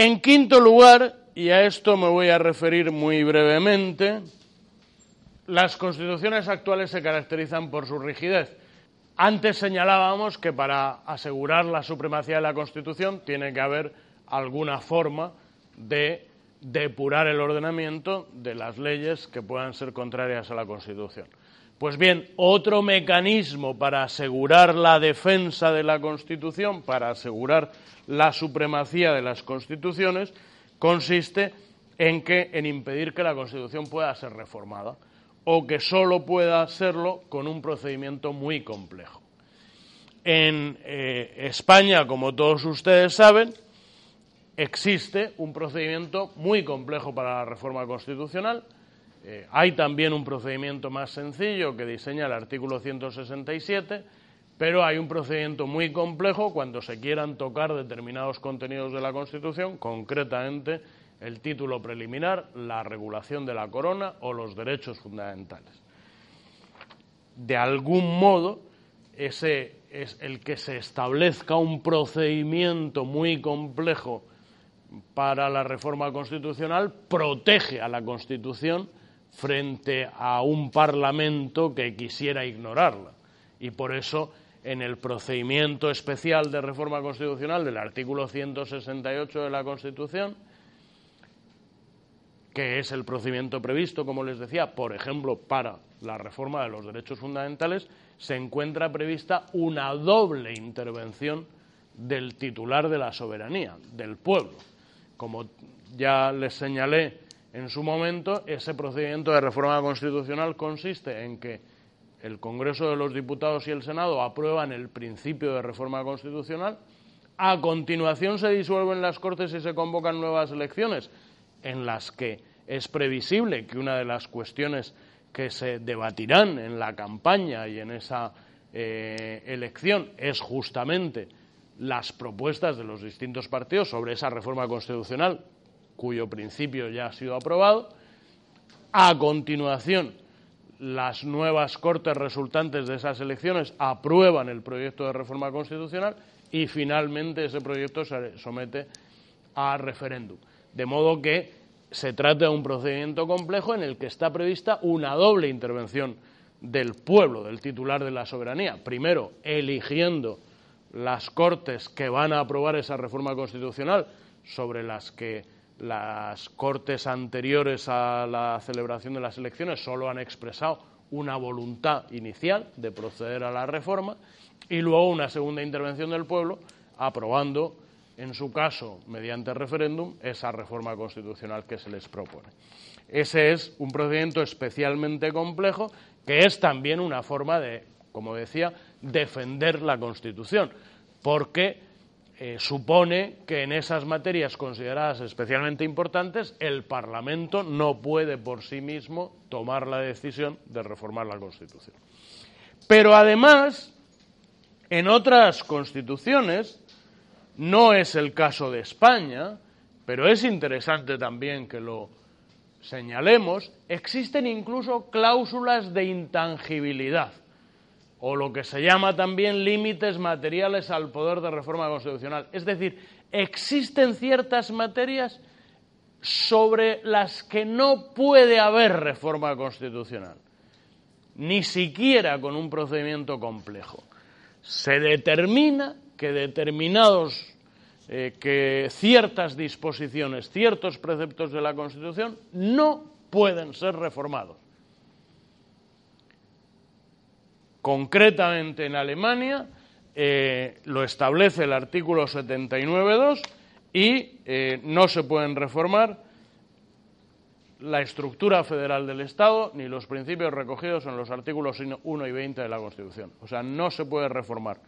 En quinto lugar, y a esto me voy a referir muy brevemente, las constituciones actuales se caracterizan por su rigidez. Antes señalábamos que para asegurar la supremacía de la Constitución tiene que haber alguna forma de depurar el ordenamiento de las leyes que puedan ser contrarias a la Constitución. Pues bien, otro mecanismo para asegurar la defensa de la Constitución, para asegurar la supremacía de las constituciones consiste en que en impedir que la Constitución pueda ser reformada o que solo pueda serlo con un procedimiento muy complejo. En eh, España, como todos ustedes saben, existe un procedimiento muy complejo para la reforma constitucional. Eh, hay también un procedimiento más sencillo que diseña el artículo 167 pero hay un procedimiento muy complejo cuando se quieran tocar determinados contenidos de la Constitución, concretamente el título preliminar, la regulación de la corona o los derechos fundamentales. De algún modo, ese es el que se establezca un procedimiento muy complejo para la reforma constitucional protege a la Constitución frente a un Parlamento que quisiera ignorarla. Y por eso en el procedimiento especial de reforma constitucional del artículo 168 de la Constitución, que es el procedimiento previsto, como les decía, por ejemplo, para la reforma de los derechos fundamentales, se encuentra prevista una doble intervención del titular de la soberanía, del pueblo. Como ya les señalé en su momento, ese procedimiento de reforma constitucional consiste en que el Congreso de los Diputados y el Senado aprueban el principio de reforma constitucional, a continuación se disuelven las Cortes y se convocan nuevas elecciones, en las que es previsible que una de las cuestiones que se debatirán en la campaña y en esa eh, elección es justamente las propuestas de los distintos partidos sobre esa reforma constitucional, cuyo principio ya ha sido aprobado. A continuación, las nuevas cortes resultantes de esas elecciones aprueban el proyecto de reforma constitucional y finalmente ese proyecto se somete a referéndum. De modo que se trata de un procedimiento complejo en el que está prevista una doble intervención del pueblo, del titular de la soberanía. Primero, eligiendo las cortes que van a aprobar esa reforma constitucional sobre las que las cortes anteriores a la celebración de las elecciones solo han expresado una voluntad inicial de proceder a la reforma y luego una segunda intervención del pueblo aprobando, en su caso, mediante referéndum, esa reforma constitucional que se les propone. Ese es un procedimiento especialmente complejo que es también una forma de, como decía, defender la Constitución, porque eh, supone que en esas materias consideradas especialmente importantes el Parlamento no puede por sí mismo tomar la decisión de reformar la Constitución. Pero además, en otras constituciones, no es el caso de España, pero es interesante también que lo señalemos, existen incluso cláusulas de intangibilidad o lo que se llama también límites materiales al poder de reforma constitucional. Es decir, existen ciertas materias sobre las que no puede haber reforma constitucional, ni siquiera con un procedimiento complejo. Se determina que determinados, eh, que ciertas disposiciones, ciertos preceptos de la Constitución no pueden ser reformados. Concretamente en Alemania, eh, lo establece el artículo 79.2 y eh, no se pueden reformar la estructura federal del Estado ni los principios recogidos en los artículos 1 y 20 de la Constitución. O sea, no se puede reformar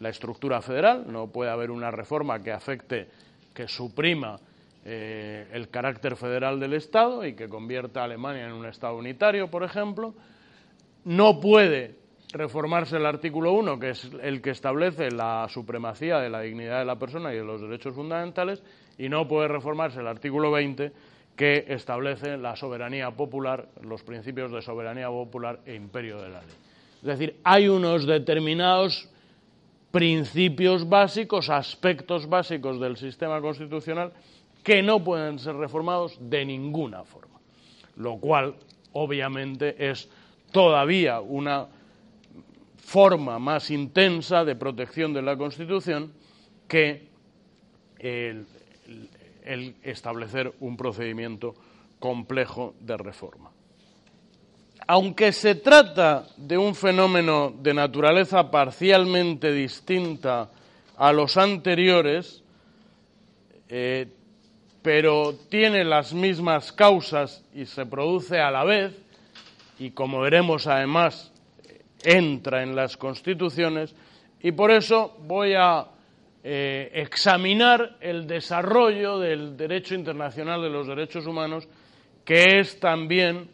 la estructura federal, no puede haber una reforma que afecte, que suprima eh, el carácter federal del Estado y que convierta a Alemania en un Estado unitario, por ejemplo. No puede reformarse el artículo 1, que es el que establece la supremacía de la dignidad de la persona y de los derechos fundamentales, y no puede reformarse el artículo 20, que establece la soberanía popular, los principios de soberanía popular e imperio de la ley. Es decir, hay unos determinados principios básicos, aspectos básicos del sistema constitucional que no pueden ser reformados de ninguna forma, lo cual obviamente es todavía una forma más intensa de protección de la Constitución que el, establecer un procedimiento complejo de reforma. Aunque se trata de un fenómeno de naturaleza parcialmente distinta a los anteriores, eh, pero tiene las mismas causas y se produce a la vez, y como veremos además entra en las constituciones, y por eso voy a eh, examinar el desarrollo del derecho internacional de los derechos humanos, que es también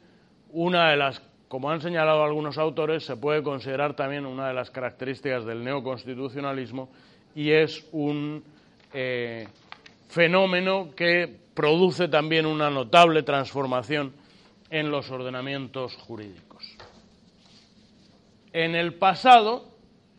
una de las, como han señalado algunos autores, se puede considerar también una de las características del neoconstitucionalismo y es un eh, fenómeno que produce también una notable transformación en los ordenamientos jurídicos. En el pasado,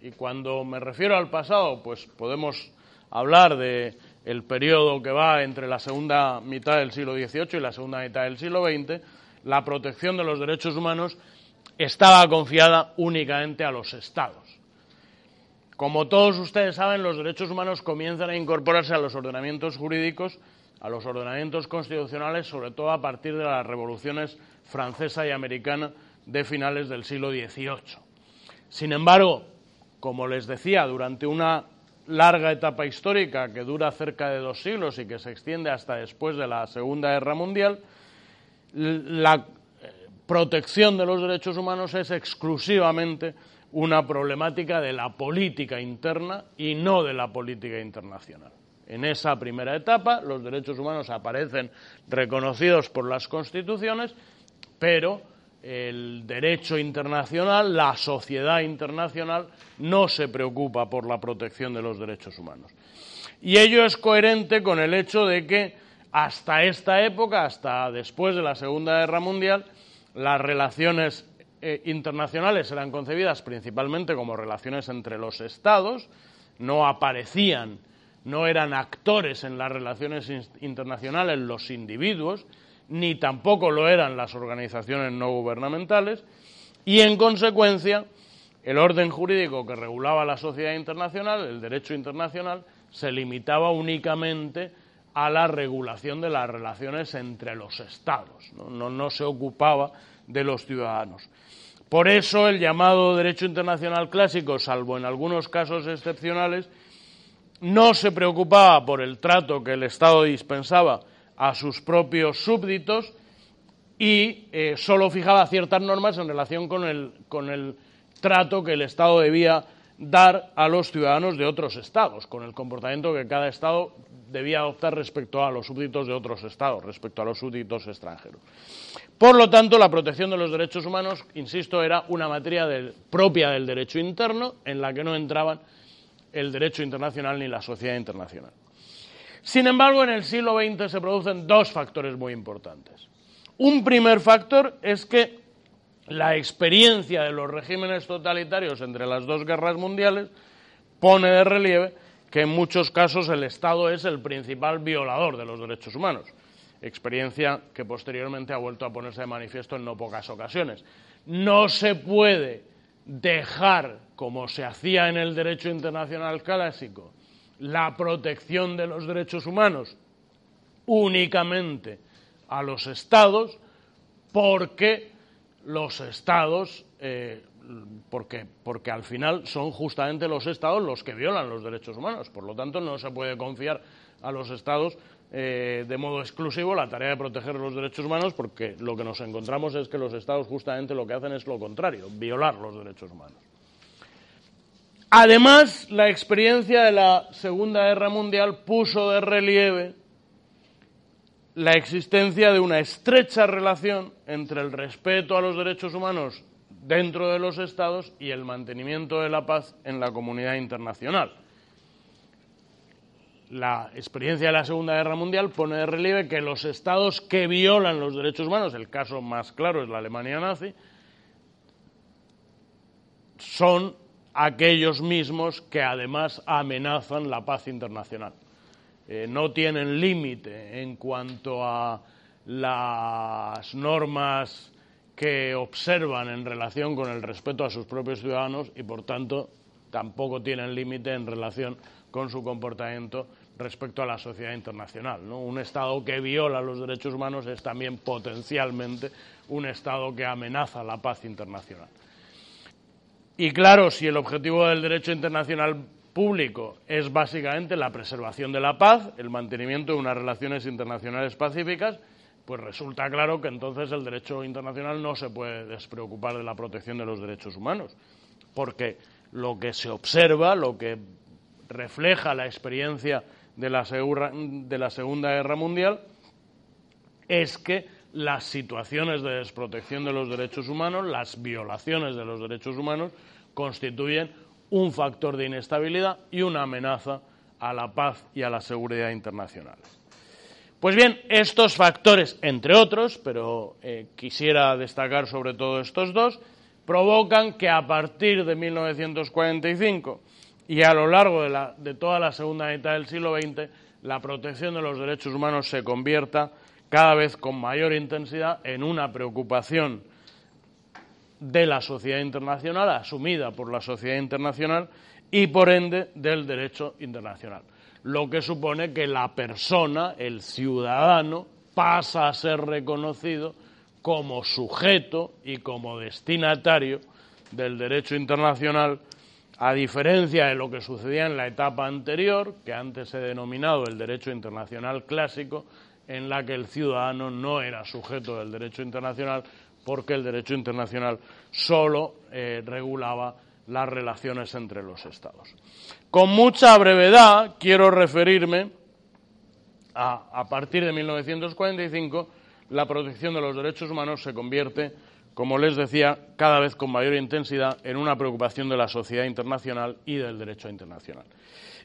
y cuando me refiero al pasado, pues podemos hablar de el periodo que va entre la segunda mitad del siglo XVIII y la segunda mitad del siglo XX, la protección de los derechos humanos estaba confiada únicamente a los estados. Como todos ustedes saben, los derechos humanos comienzan a incorporarse a los ordenamientos jurídicos, a los ordenamientos constitucionales, sobre todo a partir de las revoluciones francesa y americana de finales del siglo XVIII. Sin embargo, como les decía, durante una larga etapa histórica que dura cerca de dos siglos y que se extiende hasta después de la Segunda Guerra Mundial, la eh, protección de los derechos humanos es exclusivamente una problemática de la política interna y no de la política internacional. En esa primera etapa los derechos humanos aparecen reconocidos por las constituciones, pero el derecho internacional, la sociedad internacional, no se preocupa por la protección de los derechos humanos. Y ello es coherente con el hecho de que hasta esta época, hasta después de la Segunda Guerra Mundial, las relaciones eh, internacionales eran concebidas principalmente como relaciones entre los estados, no aparecían, no eran actores en las relaciones internacionales los individuos, ni tampoco lo eran las organizaciones no gubernamentales, y en consecuencia el orden jurídico que regulaba la sociedad internacional, el derecho internacional, se limitaba únicamente a la regulación de las relaciones entre los estados, no, se ocupaba de los ciudadanos. Por eso el llamado derecho internacional clásico, salvo en algunos casos excepcionales, no se preocupaba por el trato que el Estado dispensaba a sus propios súbditos y eh, solo fijaba ciertas normas en relación con el, con el trato que el Estado debía dar a los ciudadanos de otros estados, con el comportamiento que cada estado debía adoptar respecto a los súbditos de otros estados, respecto a los súbditos extranjeros. Por lo tanto, la protección de los derechos humanos, insisto, era una materia propia del derecho interno en la que no entraban el derecho internacional ni la sociedad internacional. Sin embargo, en el siglo XX se producen dos factores muy importantes. Un primer factor es que la experiencia de los regímenes totalitarios entre las dos guerras mundiales pone de relieve que en muchos casos el Estado es el principal violador de los derechos humanos, experiencia que posteriormente ha vuelto a ponerse de manifiesto en no pocas ocasiones. No se puede dejar, como se hacía en el derecho internacional clásico, la protección de los derechos humanos únicamente a los estados porque los estados eh, porque, porque al final son justamente los estados los que violan los derechos humanos. Por lo tanto, no se puede confiar a los estados eh, de modo exclusivo la tarea de proteger los derechos humanos porque lo que nos encontramos es que los estados justamente lo que hacen es lo contrario, violar los derechos humanos. Además, la experiencia de la Segunda Guerra Mundial puso de relieve la existencia de una estrecha relación entre el respeto a los derechos humanos dentro de los estados y el mantenimiento de la paz en la comunidad internacional. La experiencia de la Segunda Guerra Mundial pone de relieve que los estados que violan los derechos humanos, el caso más claro es la Alemania nazi, son aquellos mismos que además amenazan la paz internacional. Eh, no tienen límite en cuanto a las normas que observan en relación con el respeto a sus propios ciudadanos y, por tanto, tampoco tienen límite en relación con su comportamiento respecto a la sociedad internacional. Un Estado que viola los derechos humanos es también potencialmente un Estado que amenaza la paz internacional. Y claro, si el objetivo del derecho internacional público es básicamente la preservación de la paz, el mantenimiento de unas relaciones internacionales pacíficas, pues resulta claro que entonces el derecho internacional no se puede despreocupar de la protección de los derechos humanos, porque lo que se observa, lo que refleja la experiencia de la, de la Segunda Guerra Mundial, es que las situaciones de desprotección de los derechos humanos, las violaciones de los derechos humanos, constituyen un factor de inestabilidad y una amenaza a la paz y a la seguridad internacional. Pues bien, estos factores, entre otros, pero eh, quisiera destacar sobre todo estos dos, provocan que a partir de 1945 y a lo largo de, de toda la segunda mitad del siglo XX, la protección de los derechos humanos se convierta cada vez con mayor intensidad en una preocupación de la sociedad internacional, asumida por la sociedad internacional y por ende del derecho internacional. Lo que supone que la persona, el ciudadano, pasa a ser reconocido como sujeto y como destinatario del derecho internacional, a diferencia de lo que sucedía en la etapa anterior, que antes se denominado el derecho internacional clásico, en la que el ciudadano no era sujeto del derecho internacional porque el derecho internacional solo eh, regulaba las relaciones entre los Estados. Con mucha brevedad quiero referirme a, a partir de 1945, la protección de los derechos humanos se convierte, como les decía, cada vez con mayor intensidad en una preocupación de la sociedad internacional y del derecho internacional.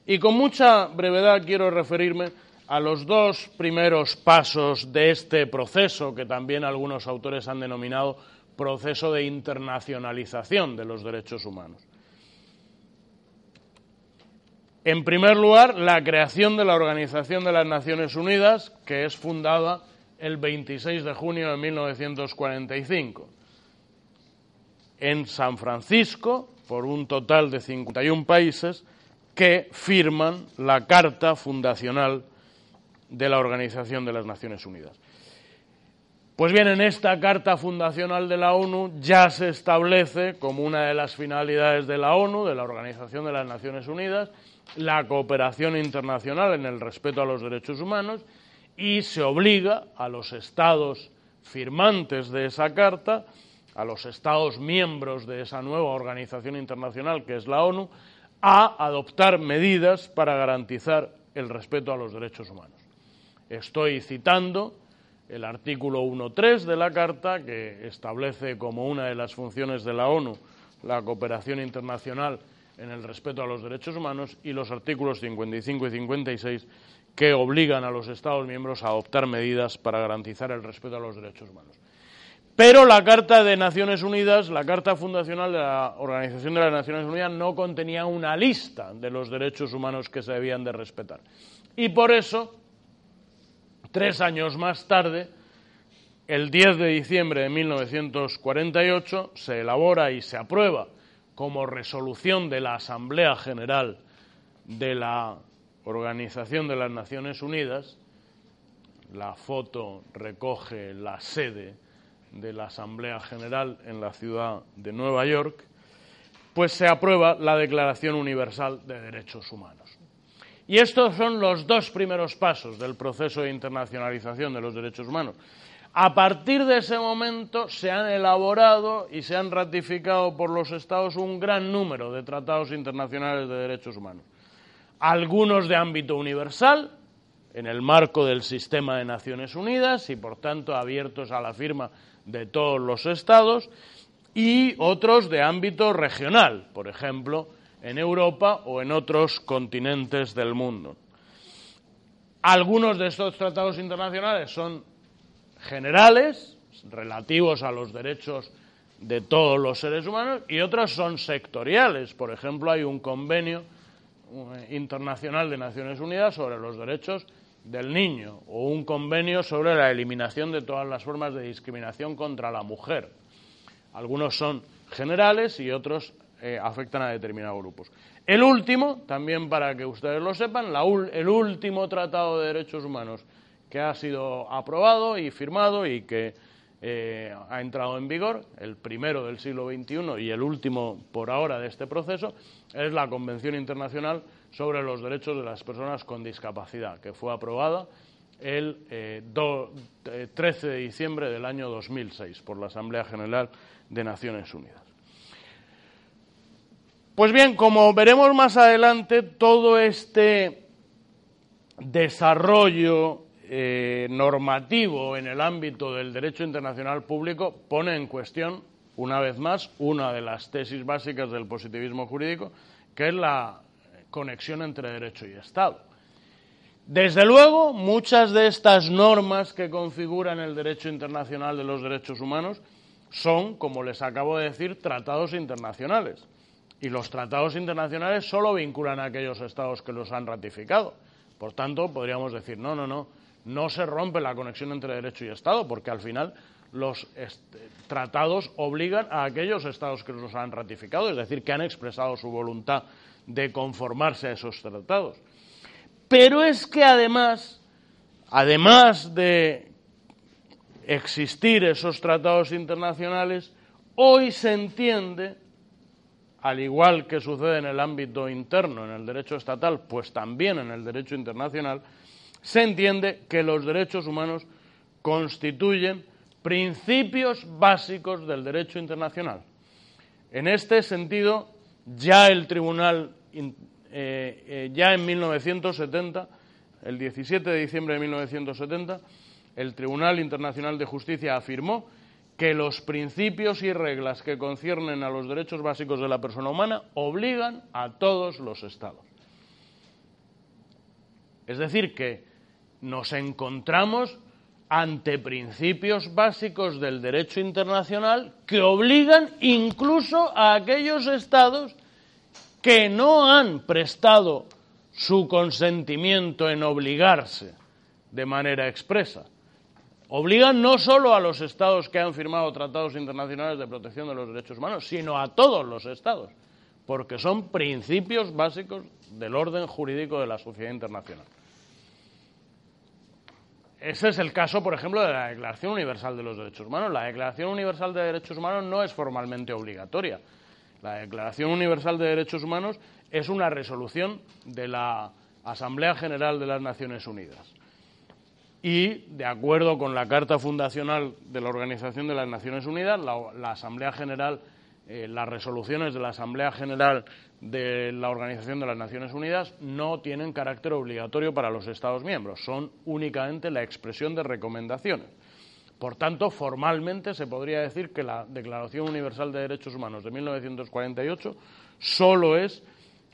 Y con mucha brevedad quiero referirme a los dos primeros pasos de este proceso, que también algunos autores han denominado proceso de internacionalización de los derechos humanos. En primer lugar, la creación de la Organización de las Naciones Unidas, que es fundada el 26 de junio de 1945 en San Francisco por un total de 51 países que firman la Carta Fundacional de la Organización de las Naciones Unidas. Pues bien, en esta Carta Fundacional de la ONU ya se establece como una de las finalidades de la ONU, de la Organización de las Naciones Unidas, la cooperación internacional en el respeto a los derechos humanos y se obliga a los estados firmantes de esa carta, a los estados miembros de esa nueva organización internacional que es la ONU, a adoptar medidas para garantizar el respeto a los derechos humanos. Estoy citando el artículo 1.3 de la Carta, que establece como una de las funciones de la ONU la cooperación internacional en el respeto a los derechos humanos y los artículos 55 y 56 que obligan a los Estados miembros a adoptar medidas para garantizar el respeto a los derechos humanos. Pero la Carta de Naciones Unidas, la Carta Fundacional de la Organización de las Naciones Unidas, no contenía una lista de los derechos humanos que se debían de respetar. Y por eso, tres años más tarde, el 10 de diciembre de 1948, se elabora y se aprueba como resolución de la Asamblea General de la Organización de las Naciones Unidas, la foto recoge la sede de la Asamblea General en la ciudad de Nueva York, pues se aprueba la Declaración Universal de Derechos Humanos. Y estos son los dos primeros pasos del proceso de internacionalización de los derechos humanos. A partir de ese momento se han elaborado y se han ratificado por los Estados un gran número de tratados internacionales de derechos humanos. Algunos de ámbito universal, en el marco del sistema de Naciones Unidas y, por tanto, abiertos a la firma de todos los Estados, y otros de ámbito regional, por ejemplo, en Europa o en otros continentes del mundo. Algunos de estos tratados internacionales son generales, relativos a los derechos de todos los seres humanos, y otros son sectoriales. Por ejemplo, hay un convenio eh, internacional de Naciones Unidas sobre los derechos del niño o un convenio sobre la eliminación de todas las formas de discriminación contra la mujer. Algunos son generales y otros eh, afectan a determinados grupos. El último, también para que ustedes lo sepan, el último tratado de derechos humanos que ha sido aprobado y firmado y que eh, ha entrado en vigor, el primero del siglo XXI y el último por ahora de este proceso, es la Convención Internacional sobre los Derechos de las Personas con Discapacidad, que fue aprobada el 13 eh, de diciembre del año 2006 por la Asamblea General de Naciones Unidas. Pues bien, como veremos más adelante, todo este desarrollo eh, normativo en el ámbito del derecho internacional público pone en cuestión, una vez más, una de las tesis básicas del positivismo jurídico, que es la conexión entre derecho y Estado. Desde luego, muchas de estas normas que configuran el derecho internacional de los derechos humanos son, como les acabo de decir, tratados internacionales y los tratados internacionales solo vinculan a aquellos estados que los han ratificado. Por tanto, podríamos decir, no, no, no, no se rompe la conexión entre derecho y Estado, porque al final los tratados obligan a aquellos estados que los han ratificado, es decir, que han expresado su voluntad de conformarse a esos tratados. Pero es que además, además de existir esos tratados internacionales, hoy se entiende al igual que sucede en el ámbito interno, en el derecho estatal, pues también en el derecho internacional, se entiende que los derechos humanos constituyen principios básicos del derecho internacional. En este sentido, ya el Tribunal, eh, eh, ya en 1970, el 17 de diciembre de 1970, el Tribunal Internacional de Justicia afirmó que los principios y reglas que conciernen a los derechos básicos de la persona humana obligan a todos los estados. Es decir, que nos encontramos ante principios básicos del derecho internacional que obligan incluso a aquellos estados que no han prestado su consentimiento en obligarse de manera expresa obligan no solo a los estados que han firmado tratados internacionales de protección de los derechos humanos, sino a todos los estados, porque son principios básicos del orden jurídico de la sociedad internacional. Ese es el caso, por ejemplo, de la Declaración Universal de los Derechos Humanos. La Declaración Universal de Derechos Humanos no es formalmente obligatoria. La Declaración Universal de Derechos Humanos es una resolución de la Asamblea General de las Naciones Unidas y, de acuerdo con la Carta Fundacional de la Organización de las Naciones Unidas, la, Asamblea General, eh, las resoluciones de la Asamblea General de la Organización de las Naciones Unidas no tienen carácter obligatorio para los Estados miembros, son únicamente la expresión de recomendaciones. Por tanto, formalmente se podría decir que la Declaración Universal de Derechos Humanos de 1948 solo es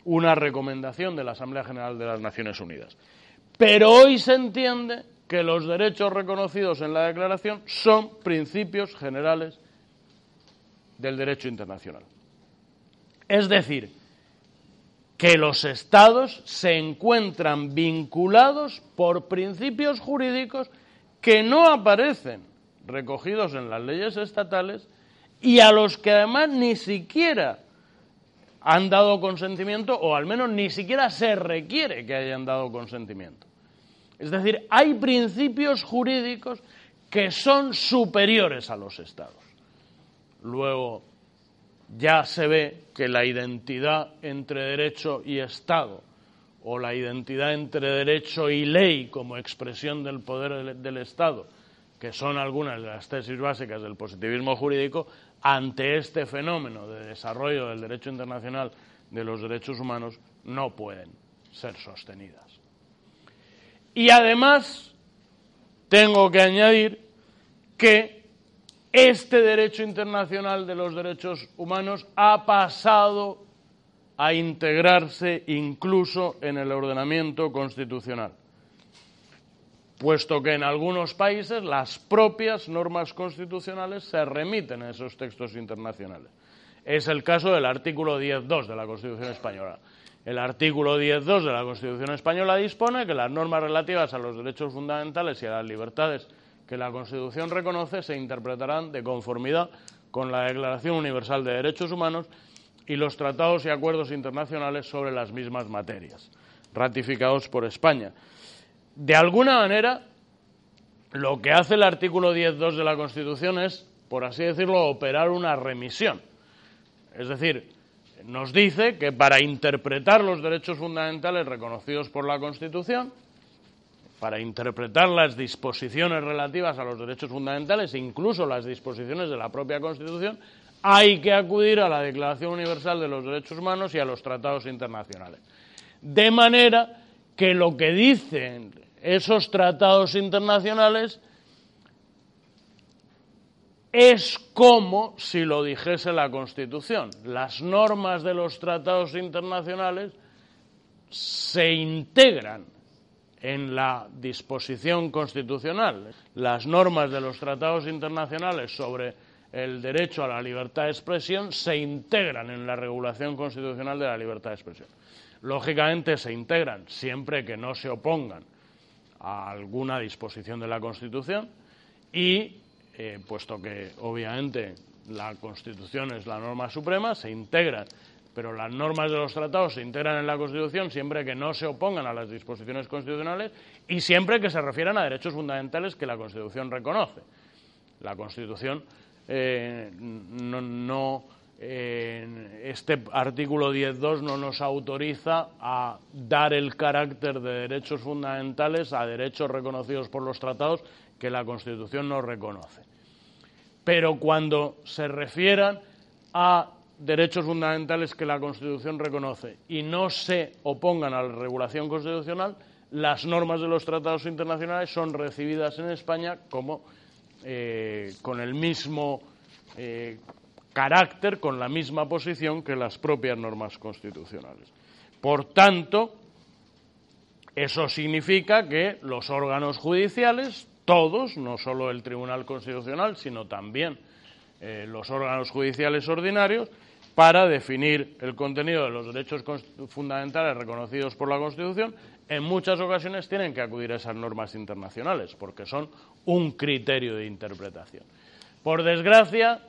una recomendación de la Asamblea General de las Naciones Unidas. Pero hoy se entiende que los derechos reconocidos en la Declaración son principios generales del derecho internacional. Es decir, que los estados se encuentran vinculados por principios jurídicos que no aparecen recogidos en las leyes estatales y a los que además ni siquiera han dado consentimiento o al menos ni siquiera se requiere que hayan dado consentimiento. Es decir, hay principios jurídicos que son superiores a los Estados. Luego, ya se ve que la identidad entre derecho y Estado o la identidad entre derecho y ley como expresión del poder del Estado, que son algunas de las tesis básicas del positivismo jurídico, ante este fenómeno de desarrollo del derecho internacional de los derechos humanos no pueden ser sostenidas. Y además, tengo que añadir que este derecho internacional de los derechos humanos ha pasado a integrarse incluso en el ordenamiento constitucional, puesto que en algunos países las propias normas constitucionales se remiten a esos textos internacionales. Es el caso del artículo 10.2 de la Constitución española. El artículo 10.2 de la Constitución española dispone que las normas relativas a los derechos fundamentales y a las libertades que la Constitución reconoce se interpretarán de conformidad con la Declaración Universal de Derechos Humanos y los tratados y acuerdos internacionales sobre las mismas materias, ratificados por España. De alguna manera, lo que hace el artículo 10.2 de la Constitución es, por así decirlo, operar una remisión. Es decir, nos dice que para interpretar los derechos fundamentales reconocidos por la Constitución, para interpretar las disposiciones relativas a los derechos fundamentales, incluso las disposiciones de la propia Constitución, hay que acudir a la Declaración Universal de los Derechos Humanos y a los tratados internacionales. De manera que lo que dicen esos tratados internacionales es como si lo dijese la Constitución. Las normas de los tratados internacionales se integran en la disposición constitucional. Las normas de los tratados internacionales sobre el derecho a la libertad de expresión se integran en la regulación constitucional de la libertad de expresión. Lógicamente se integran siempre que no se opongan a alguna disposición de la Constitución y, eh, puesto que obviamente la Constitución es la norma suprema, se integran pero las normas de los tratados se integran en la Constitución siempre que no se opongan a las disposiciones constitucionales y siempre que se refieran a derechos fundamentales que la Constitución reconoce. La Constitución eh, no, este artículo 10.2 no nos autoriza a dar el carácter de derechos fundamentales a derechos reconocidos por los tratados que la Constitución no reconoce. Pero cuando se refieran a derechos fundamentales que la Constitución reconoce y no se opongan a la regulación constitucional, las normas de los tratados internacionales son recibidas en España como eh, con el mismo eh, carácter, con la misma posición que las propias normas constitucionales. Por tanto, eso significa que los órganos judiciales, todos, no solo el Tribunal Constitucional, sino también eh, los órganos judiciales ordinarios, para definir el contenido de los derechos fundamentales reconocidos por la Constitución, en muchas ocasiones tienen que acudir a esas normas internacionales, porque son un criterio de interpretación. Por desgracia,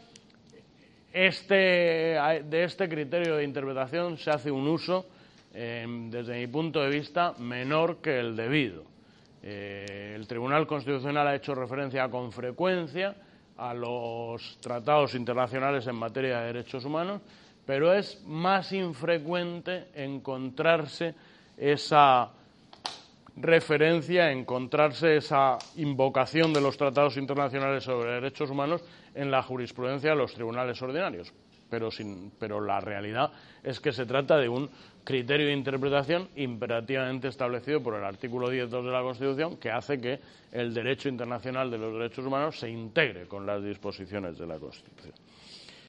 este, de este criterio de interpretación se hace un uso, em, desde mi punto de vista, menor que el debido. Eh, el Tribunal Constitucional ha hecho referencia con frecuencia a los tratados internacionales en materia de derechos humanos, pero es más infrecuente encontrarse esa referencia, encontrarse esa invocación de los tratados internacionales sobre derechos humanos en la jurisprudencia de los tribunales ordinarios. Pero, pero la realidad es que se trata de un criterio de interpretación imperativamente establecido por el artículo 10.2 de la Constitución que hace que el derecho internacional de los derechos humanos se integre con las disposiciones de la Constitución.